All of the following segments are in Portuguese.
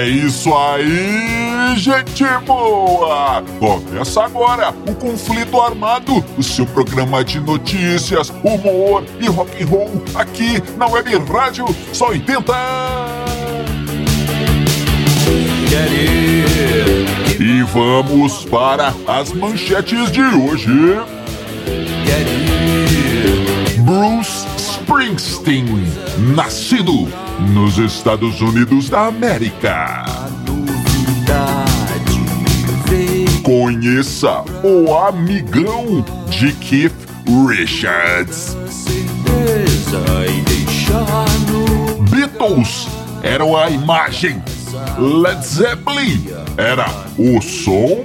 É isso aí, gente boa! Começa agora o Conflito Armado, o seu programa de notícias, humor e rock and roll aqui na Web Rádio Só 80. E vamos para as manchetes de hoje. Bruce Springsteen, nascido nos Estados Unidos da América. Conheça o amigão de Keith Richards. Beatles eram a imagem. Led Zeppelin era o som.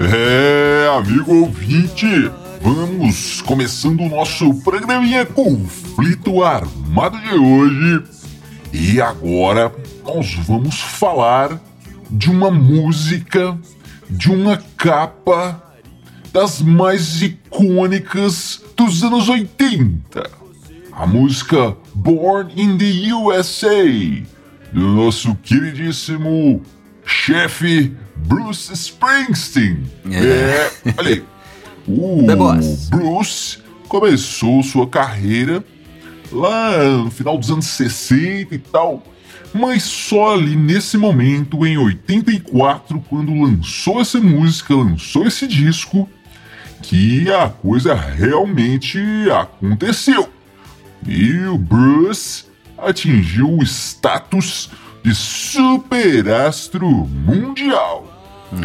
É, amigo ouvinte, vamos começando o nosso programinha Conflito Armado de hoje. E agora nós vamos falar de uma música, de uma capa das mais icônicas dos anos 80. A música Born in the USA, do nosso queridíssimo chefe Bruce Springsteen. É. olha aí. O. Bruce começou sua carreira lá no final dos anos 60 e tal. Mas só ali nesse momento, em 84, quando lançou essa música, lançou esse disco, que a coisa realmente aconteceu. E o Bruce atingiu o status de superastro mundial.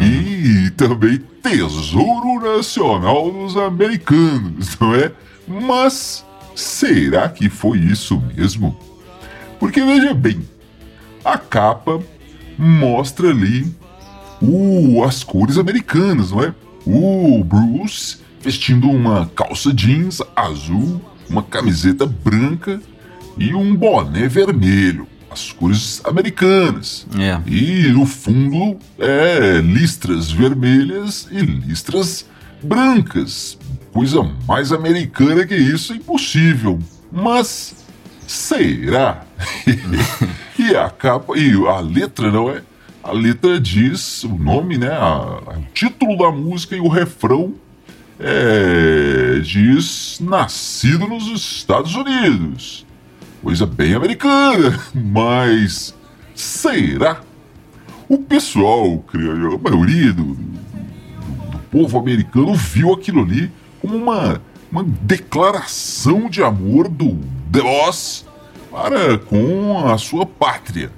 E também tesouro nacional dos americanos, não é? Mas será que foi isso mesmo? Porque veja bem, a capa mostra ali o, as cores americanas, não é? O Bruce vestindo uma calça jeans azul, uma camiseta branca e um boné vermelho. As cores americanas. É. E no fundo é listras vermelhas e listras brancas. Coisa mais americana que isso é impossível. Mas será? e a capa e a letra não é? A letra diz o nome, né? A- a- o título da música e o refrão é, diz nascido nos Estados Unidos. Coisa bem americana, mas será? O pessoal, creio, a maioria do, do- do povo americano viu aquilo ali como uma, uma declaração de amor do Boss para com a sua pátria.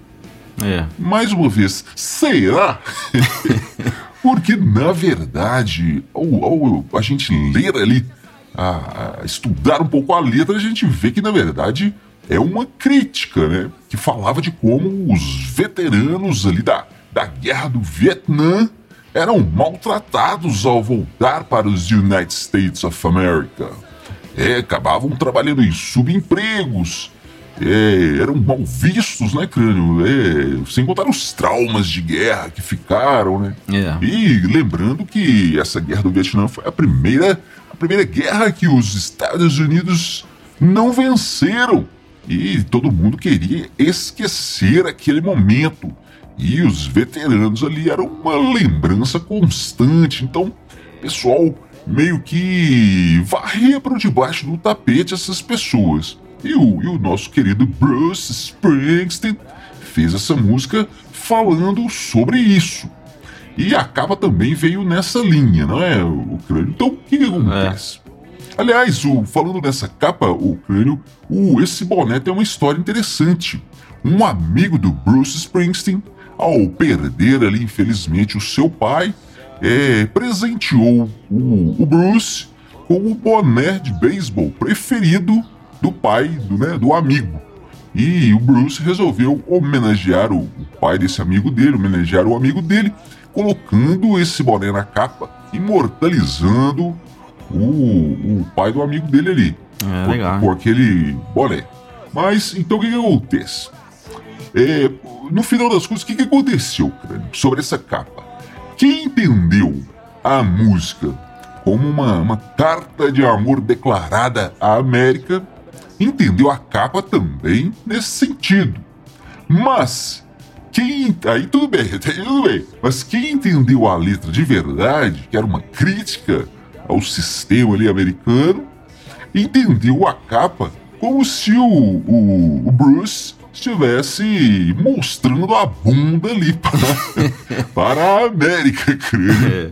É. Mais uma vez, será? Porque, na verdade, ao, ao a gente ler ali, a, a estudar um pouco a letra, a gente vê que, na verdade, é uma crítica, né? Que falava de como os veteranos ali da, da guerra do Vietnã eram maltratados ao voltar para os United States of America. É, acabavam trabalhando em subempregos, é, eram mal vistos, né, crânio? É, sem contar os traumas de guerra que ficaram, né? É. E lembrando que essa guerra do Vietnã foi a primeira, a primeira guerra que os Estados Unidos não venceram. E todo mundo queria esquecer aquele momento. E os veteranos ali eram uma lembrança constante. Então, pessoal meio que varria para debaixo do tapete essas pessoas. E o, e o nosso querido Bruce Springsteen fez essa música falando sobre isso. E a capa também veio nessa linha, não é, o crânio? Então, o que, que acontece? Aliás, o, falando nessa capa, o crânio, o, esse boné tem uma história interessante. Um amigo do Bruce Springsteen, ao perder ali, infelizmente, o seu pai, é, presenteou o, o Bruce com o boné de beisebol preferido do pai, do, né, do amigo. E o Bruce resolveu homenagear o, o pai desse amigo dele, homenagear o amigo dele, colocando esse boné na capa, imortalizando o, o pai do amigo dele ali. É, legal. Com aquele boné. Mas, então o que, que acontece? É, no final das contas, o que, que aconteceu, cara, sobre essa capa? Quem entendeu a música como uma, uma carta de amor declarada à América, entendeu a capa também nesse sentido. Mas quem. Aí tudo bem, tudo bem. Mas quem entendeu a letra de verdade, que era uma crítica ao sistema ali americano, entendeu a capa como se o, o, o Bruce estivesse mostrando a bunda ali para, para a América, creio. É.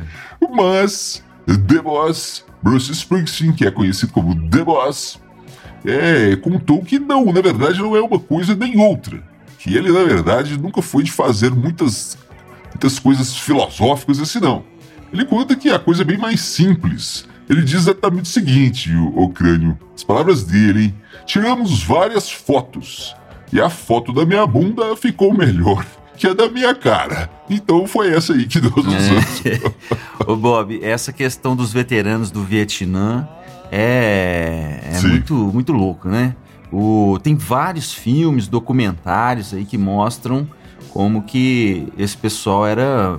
Mas The Boss, Bruce Springsteen, que é conhecido como The Boss, é, contou que não, na verdade não é uma coisa nem outra. Que ele, na verdade, nunca foi de fazer muitas, muitas coisas filosóficas assim, não. Ele conta que a coisa é bem mais simples. Ele diz exatamente o seguinte, o, o crânio. As palavras dele, hein? Tiramos várias fotos. E a foto da minha bunda ficou melhor que a da minha cara. Então foi essa aí que Deus nos é. Ô Bob, essa questão dos veteranos do Vietnã é, é muito, muito louco, né? O, tem vários filmes, documentários aí que mostram como que esse pessoal era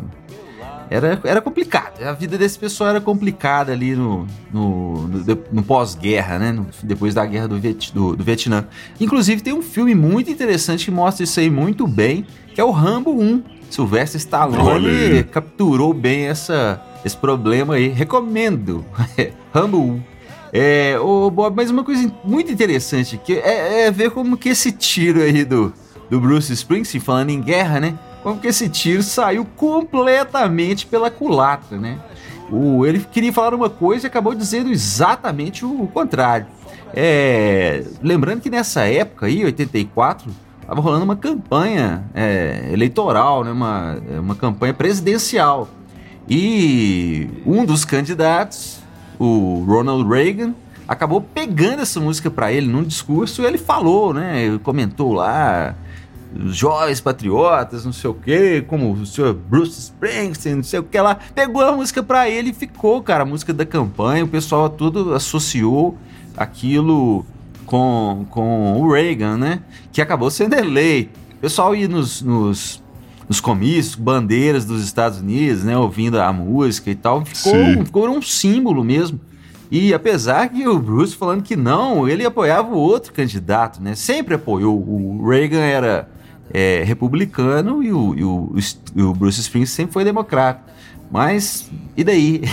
era, era complicado. A vida desse pessoal era complicada ali no, no, no, no pós-guerra, né? No, depois da guerra do, Viet, do, do, Vietnã. Inclusive, tem um filme muito interessante que mostra isso aí muito bem, que é o Rambo 1. Sylvester Stallone capturou bem essa, esse problema aí. Recomendo. Rambo 1. É, ô Bob, mas uma coisa muito interessante que é, é ver como que esse tiro aí do, do Bruce Springsteen, falando em guerra, né? Como que esse tiro saiu completamente pela culatra, né? O, ele queria falar uma coisa e acabou dizendo exatamente o contrário. É, lembrando que nessa época aí, 84, estava rolando uma campanha é, eleitoral, né? uma, uma campanha presidencial. E um dos candidatos, o Ronald Reagan, acabou pegando essa música para ele num discurso e ele falou, né? Ele comentou lá jovens patriotas, não sei o que, como o senhor Bruce Springsteen, não sei o que lá. Pegou a música pra ele e ficou, cara, a música da campanha. O pessoal tudo associou aquilo com, com o Reagan, né? Que acabou sendo eleito. O pessoal ia nos, nos, nos comícios, bandeiras dos Estados Unidos, né? Ouvindo a música e tal. Ficou, ficou um símbolo mesmo. E apesar que o Bruce falando que não, ele apoiava o outro candidato, né? Sempre apoiou. O Reagan era é, republicano e o, e, o, e o Bruce Springsteen sempre foi democrata. Mas, e daí?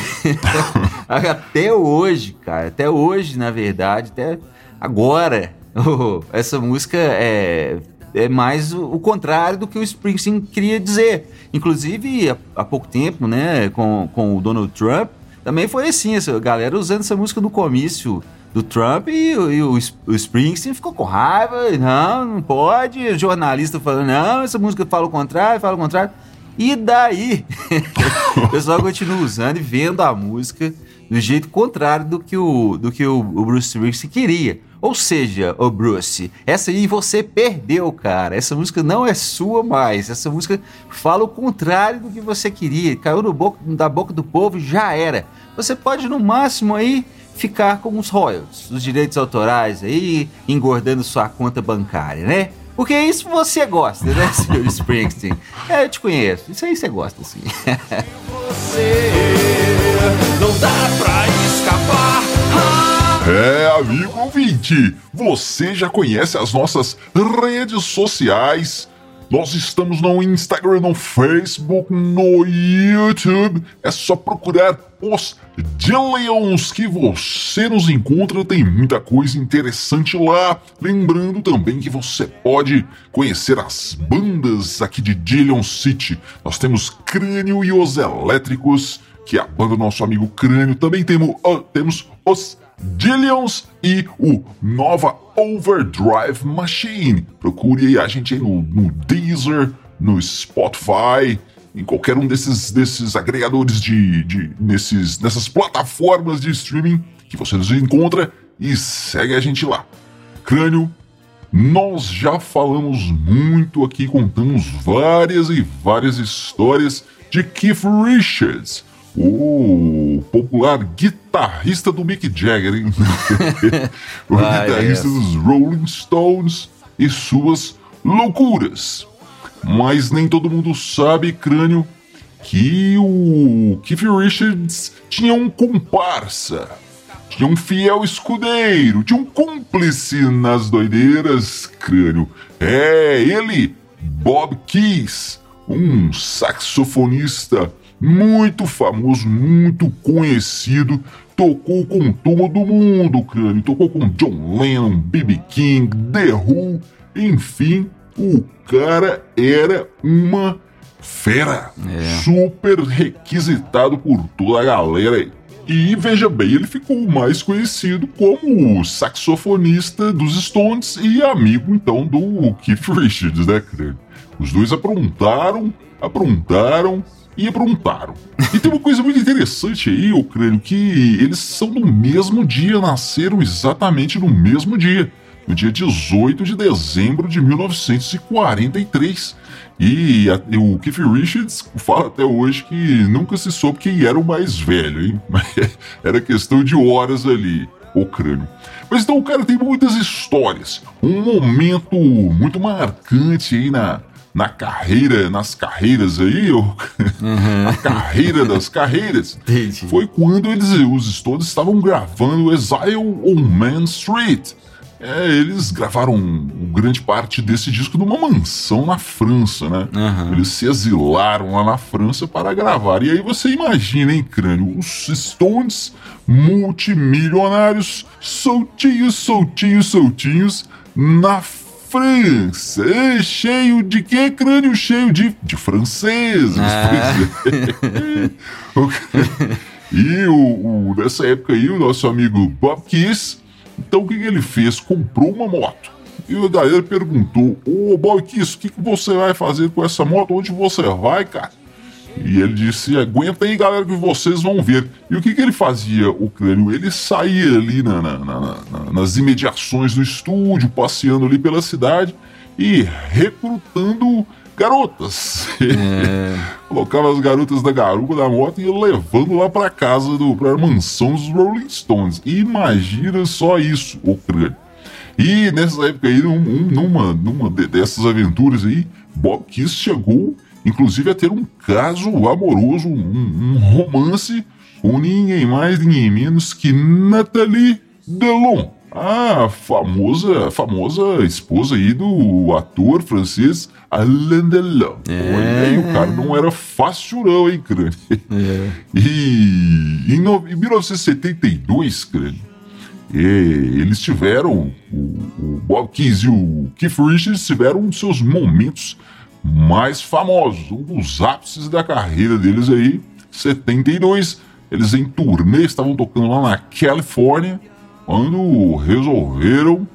até hoje, cara, até hoje, na verdade, até agora, essa música é, é mais o, o, contrário do que o Springsteen queria dizer. Inclusive, há, há, pouco tempo, né, com, com o Donald Trump, também foi assim, essa galera usando essa música no comício do Trump e, e o, o, Springsteen ficou com raiva, não, não pode, o jornalista falando, não, essa música fala o contrário, fala o contrário. E daí? o pessoal continua usando e vendo a música do jeito contrário do que o, do que o, o Bruce Springsteen queria. Ou seja, o Bruce, essa aí você perdeu, cara. Essa música não é sua mais. Essa música fala o contrário do que você queria. Caiu no boca, da boca do povo, já era. Você pode, no máximo, aí ficar com os royalties, os direitos autorais aí, engordando sua conta bancária, né? Porque isso você gosta, né, Sr. Springsteen? É, eu te conheço. Isso aí você gosta, sim. você não dá pra escapar. É, amigo ouvinte, você já conhece as nossas redes sociais nós estamos no Instagram, no Facebook, no YouTube. É só procurar os Dillions que você nos encontra. Tem muita coisa interessante lá. Lembrando também que você pode conhecer as bandas aqui de Dillion City. Nós temos Crânio e os Elétricos, que é a banda do nosso amigo Crânio. Também temos, uh, temos os Dillions e o Nova Overdrive Machine. Procure aí a gente aí no, no Deezer, no Spotify, em qualquer um desses, desses agregadores de, de nesses, nessas plataformas de streaming que você nos encontra e segue a gente lá. Crânio, Nós já falamos muito aqui, contamos várias e várias histórias de Keith Richards, o popular guitarrista do Mick Jagger, hein? o ah, guitarrista dos Rolling Stones e suas loucuras. Mas nem todo mundo sabe, crânio, que o Keith Richards tinha um comparsa, tinha um fiel escudeiro, tinha um cúmplice nas doideiras, crânio. É ele, Bob Keys, um saxofonista muito famoso, muito conhecido, tocou com todo mundo, crânio, tocou com John Lennon, B.B. King, The Who, enfim, o cara era uma fera, é. super requisitado por toda a galera. E veja bem, ele ficou mais conhecido como saxofonista dos Stones e amigo então do Keith Richards, né, crânio? Os dois aprontaram, aprontaram e aprontaram. E tem uma coisa muito interessante aí, ô crânio, que eles são do mesmo dia, nasceram exatamente no mesmo dia, no dia 18 de dezembro de 1943. E, a, o Keith Richards fala até hoje que nunca se soube quem era o mais velho, hein? era questão de horas ali, o crânio. Mas então o cara tem muitas histórias. Um momento muito marcante aí na, na carreira, nas carreiras aí, uhum. a carreira das carreiras, foi quando eles, os todos estavam gravando Exile on Man Street. É, eles gravaram grande parte desse disco numa mansão na França, né? Uhum. Eles se exilaram lá na França para gravar. E aí você imagina, hein, crânio? Os Stones multimilionários, soltinhos, soltinhos, soltinhos, na França, é cheio de quê? Crânio cheio de, de franceses. Ah. e o, o, nessa época aí, o nosso amigo Bob Kiss, então o que, que ele fez? Comprou uma moto. E a galera perguntou: Ô Bob Kiss, o que, que você vai fazer com essa moto? Onde você vai, cara? E ele disse: aguenta aí, galera, que vocês vão ver. E o que, que ele fazia, o crânio? Ele saía ali na, na, na, nas imediações do estúdio, passeando ali pela cidade e recrutando garotas. É. Colocava as garotas da garupa da moto e ia levando lá para casa, do, pra mansão dos Rolling Stones. Imagina só isso, o crânio. E nessa época aí, num, numa, numa dessas aventuras aí, Bob Kiss chegou inclusive a ter um caso amoroso, um, um romance com ninguém mais, ninguém menos que Nathalie Delon, a famosa, famosa esposa aí do ator francês Alain Delon. É. Olha aí, o cara não era fácil não, hein, crânio? É. E em, no, em 1972, crânio, é, eles tiveram, o, o Bob Keys e o Keith Richards tiveram seus momentos mais famosos, um dos ápices da carreira deles aí, 72. Eles em turnê estavam tocando lá na Califórnia, quando resolveram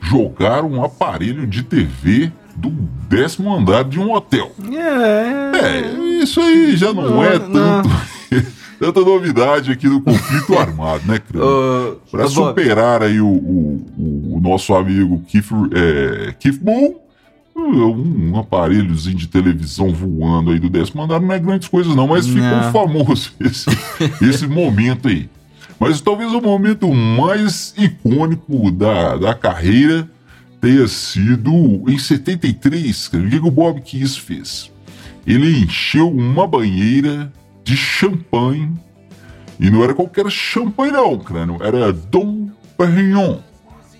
jogar um aparelho de TV do décimo andar de um hotel. É, é isso aí já não, não é tanto. tanta novidade aqui do conflito armado, né, Crânio? Uh, Para superar aí o, o, o, nosso amigo Keith, é, Keith Moon, um, um aparelhozinho de televisão voando aí do décimo andar não é grandes coisas não, mas ficou não. famoso esse, esse momento aí. Mas talvez o momento mais icônico da, da carreira tenha sido em 73, o que o Bob Kiss fez? Ele encheu uma banheira de champanhe, e não era qualquer champanhe não, crânio, era Dom Perignon.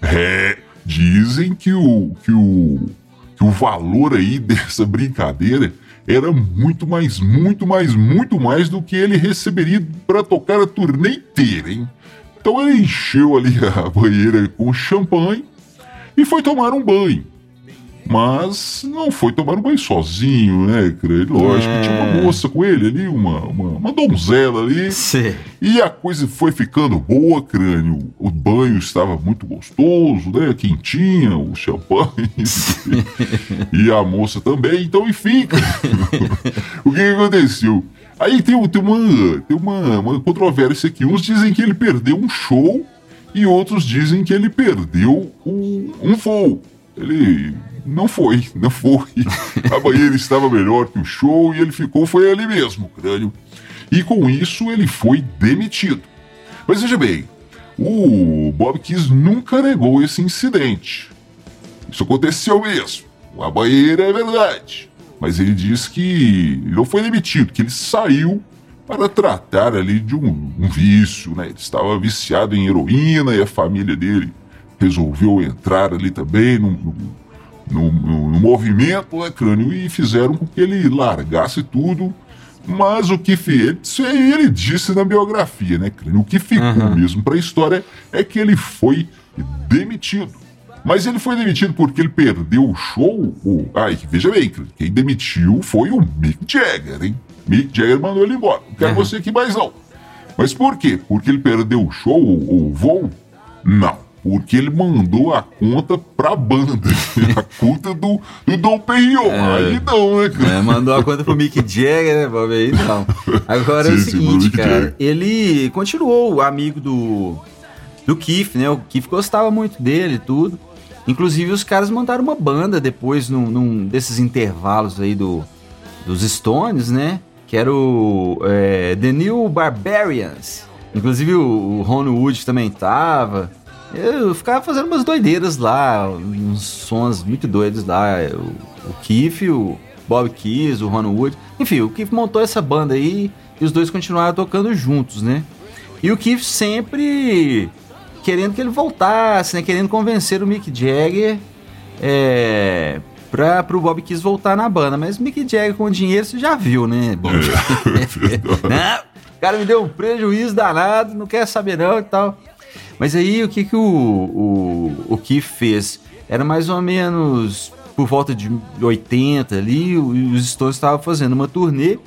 É, dizem que o, que o que o valor aí dessa brincadeira era muito mais, muito mais, muito mais do que ele receberia para tocar a turnê inteira, hein? Então ele encheu ali a banheira com champanhe e foi tomar um banho. Mas não foi tomar um banho sozinho, né, creio? Lógico, é... tinha uma é. moça com ele ali, uma, uma, uma donzela ali. Sim. E a coisa foi ficando boa, crânio. O banho estava muito gostoso, né? Quentinha, o champanhe. e a moça também. Então, enfim, o que, que aconteceu? Aí tem, tem, uma, tem uma, uma controvérsia aqui. Uns dizem que ele perdeu um show e outros dizem que ele perdeu um, um voo. ele não foi, não foi. A banheira estava melhor que o show e ele ficou, foi ali mesmo, crânio. E com isso ele foi demitido. Mas veja bem, o Bob Kiss nunca negou esse incidente. Isso aconteceu mesmo. A banheira é verdade. Mas ele diz que não foi demitido, que ele saiu para tratar ali de um, um vício, né? Ele estava viciado em heroína e a família dele resolveu entrar ali também no, no, no, no movimento, né, crânio, e fizeram com que ele largasse tudo. Mas o que fez, ele disse na biografia, né, crânio? O que ficou uhum. mesmo para a história é que ele foi demitido. Mas ele foi demitido porque ele perdeu o show. O... Ai, veja bem, quem demitiu foi o Mick Jagger, hein? Mick Jagger mandou ele embora. Não quero uhum. você aqui mais não. Mas por quê? Porque ele perdeu o show, o voo? Não. Porque ele mandou a conta pra banda. a conta do, do Dom Perignon. É, aí não, né, cara? É, mandou a conta pro Mick Jagger, né, Bob? Aí não. Agora sim, é o seguinte, cara. Ele continuou amigo do, do Keith, né? O Keith gostava muito dele e tudo. Inclusive, os caras montaram uma banda depois, num, num desses intervalos aí do, dos Stones, né? Que era o é, The New Barbarians. Inclusive, o, o Ron Wood também tava. Eu ficava fazendo umas doideiras lá, uns sons muito doidos lá. O, o Keith, o Bob Keys, o Ron Wood. Enfim, o Keith montou essa banda aí e os dois continuaram tocando juntos, né? E o Keith sempre querendo que ele voltasse, né? Querendo convencer o Mick Jagger é, pra, pro Bob Kiss voltar na banda. Mas o Mick Jagger com dinheiro você já viu, né? Bom, não, o cara me deu um prejuízo danado, não quer saber não e tal. Mas aí o que, que o, o, o Keith fez? Era mais ou menos por volta de 80 ali, os Stones estavam fazendo uma turnê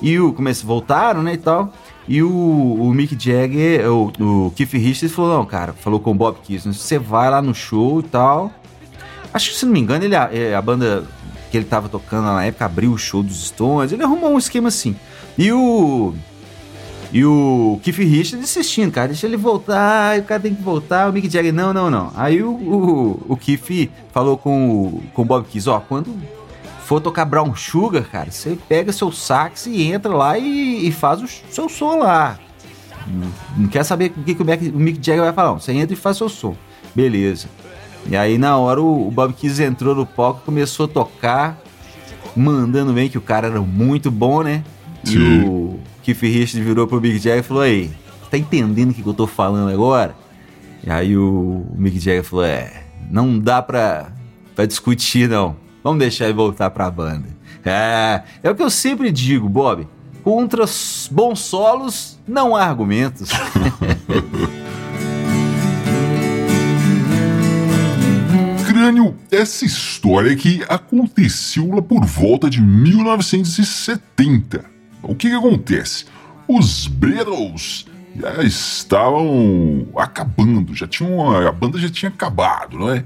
e o, começo, voltaram, né, e tal. E o, o Mick Jagger, o, o Keith Richards falou, não, cara, falou com o Bob Kiss, você vai lá no show e tal. Acho que, se não me engano, ele, a, é, a banda que ele tava tocando na época abriu o show dos Stones, ele arrumou um esquema assim. E o... E o Keith Richards insistindo, cara, deixa ele voltar, o cara tem que voltar, o Mick Jagger, não, não, não. Aí o, o, o Keith falou com o, com o Bob Kiss, ó, quando for tocar Brown Sugar, cara, você pega seu sax e entra lá e, e faz o seu som lá. Não, não quer saber o que, que o, Mick, o Mick Jagger vai falar, não. Você entra e faz seu som. Beleza. E aí na hora o, o Bob Keys entrou no palco, começou a tocar, mandando bem que o cara era muito bom, né? Sim. E o Keith Richards virou pro Mick Jagger e falou: Aí, tá entendendo o que, que eu tô falando agora? E aí o, o Mick Jagger falou: É, não dá pra, pra discutir não. Vamos deixar ele voltar pra banda. É, é o que eu sempre digo, Bob. Contra bons solos, não há argumentos. Crânio, essa história que aconteceu lá por volta de 1970. O que, que acontece? Os Beatles já estavam acabando, já tinham, a banda já tinha acabado, não é?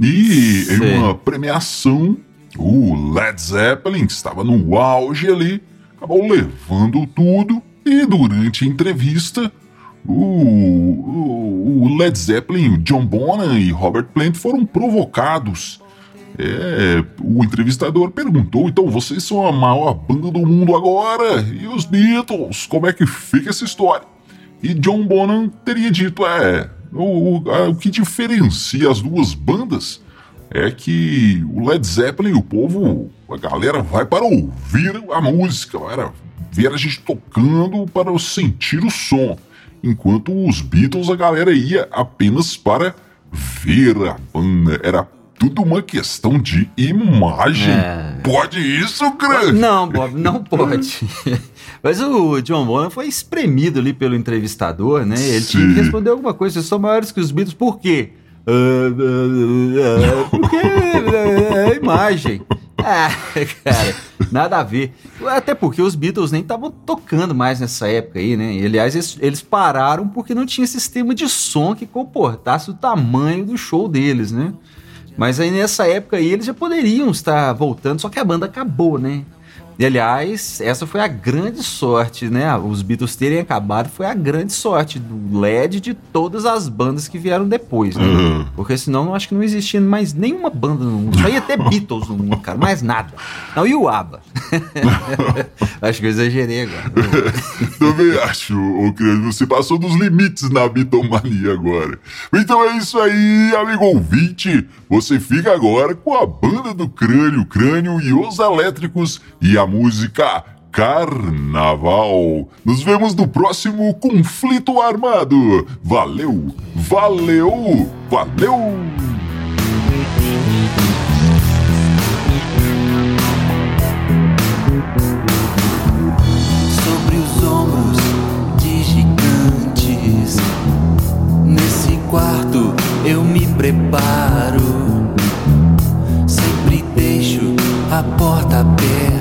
E Sim. em uma premiação, o Led Zeppelin, que estava no auge ali, acabou levando tudo. E durante a entrevista, o, o, o Led Zeppelin, o John Bonham e Robert Plant foram provocados. É, o entrevistador perguntou: então vocês são a maior banda do mundo agora? E os Beatles? Como é que fica essa história? E John Bonham teria dito: é, o, o, a, o que diferencia as duas bandas é que o Led Zeppelin, o povo, a galera vai para ouvir a música, para ver a gente tocando, para sentir o som. Enquanto os Beatles, a galera ia apenas para ver a banda. Era tudo uma questão de imagem. É... Pode isso, grande? Não, Bob, não pode. Mas o John Bonham foi espremido ali pelo entrevistador, né? Ele Sim. tinha que responder alguma coisa. Vocês são maiores que os Beatles, por quê? Uh, uh, uh, porque é imagem. Ah, cara, nada a ver. Até porque os Beatles nem estavam tocando mais nessa época aí, né? E, aliás, eles, eles, pararam porque não tinha sistema de som que comportasse o tamanho do show deles, né? Mas aí nessa época aí eles já poderiam estar voltando, só que a banda acabou, né? E aliás, essa foi a grande sorte, né? Os Beatles terem acabado foi a grande sorte do LED de todas as bandas que vieram depois, né? Uhum. Porque senão eu acho que não existia mais nenhuma banda no mundo. Só ia ter Beatles no mundo, cara, mais nada. Não, e o ABBA? acho que eu exagerei agora. Também acho, ô Crânio, você passou dos limites na bitomania agora. Então é isso aí, amigo ouvinte. Você fica agora com a banda do Crânio, Crânio e os Elétricos e a música Carnaval. Nos vemos no próximo conflito armado. Valeu, valeu, valeu! Sobre os ombros de gigantes, nesse quarto eu me preparo. Sempre deixo a porta aberta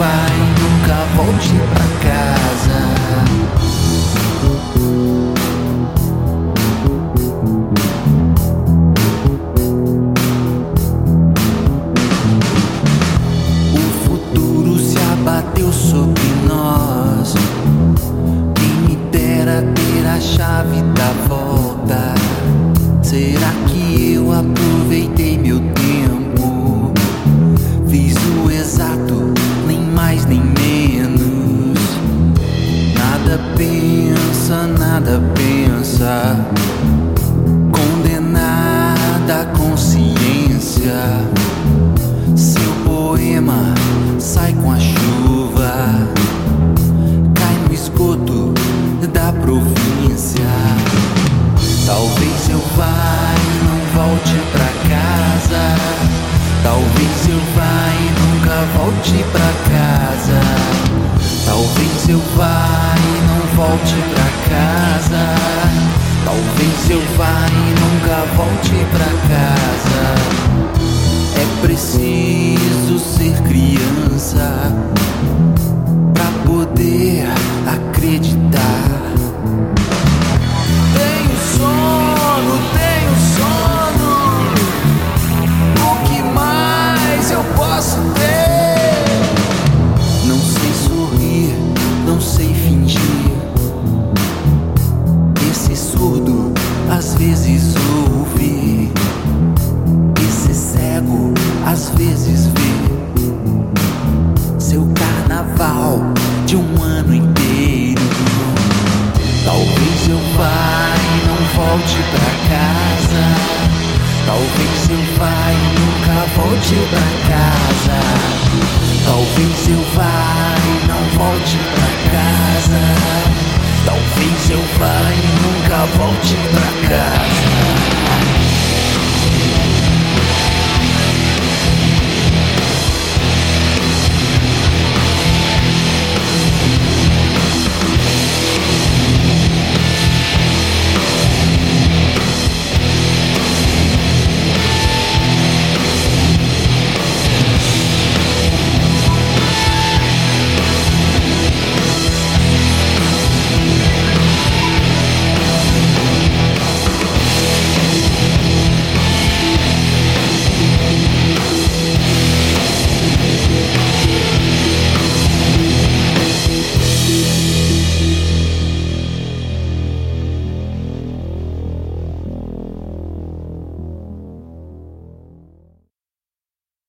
E nunca pra casa.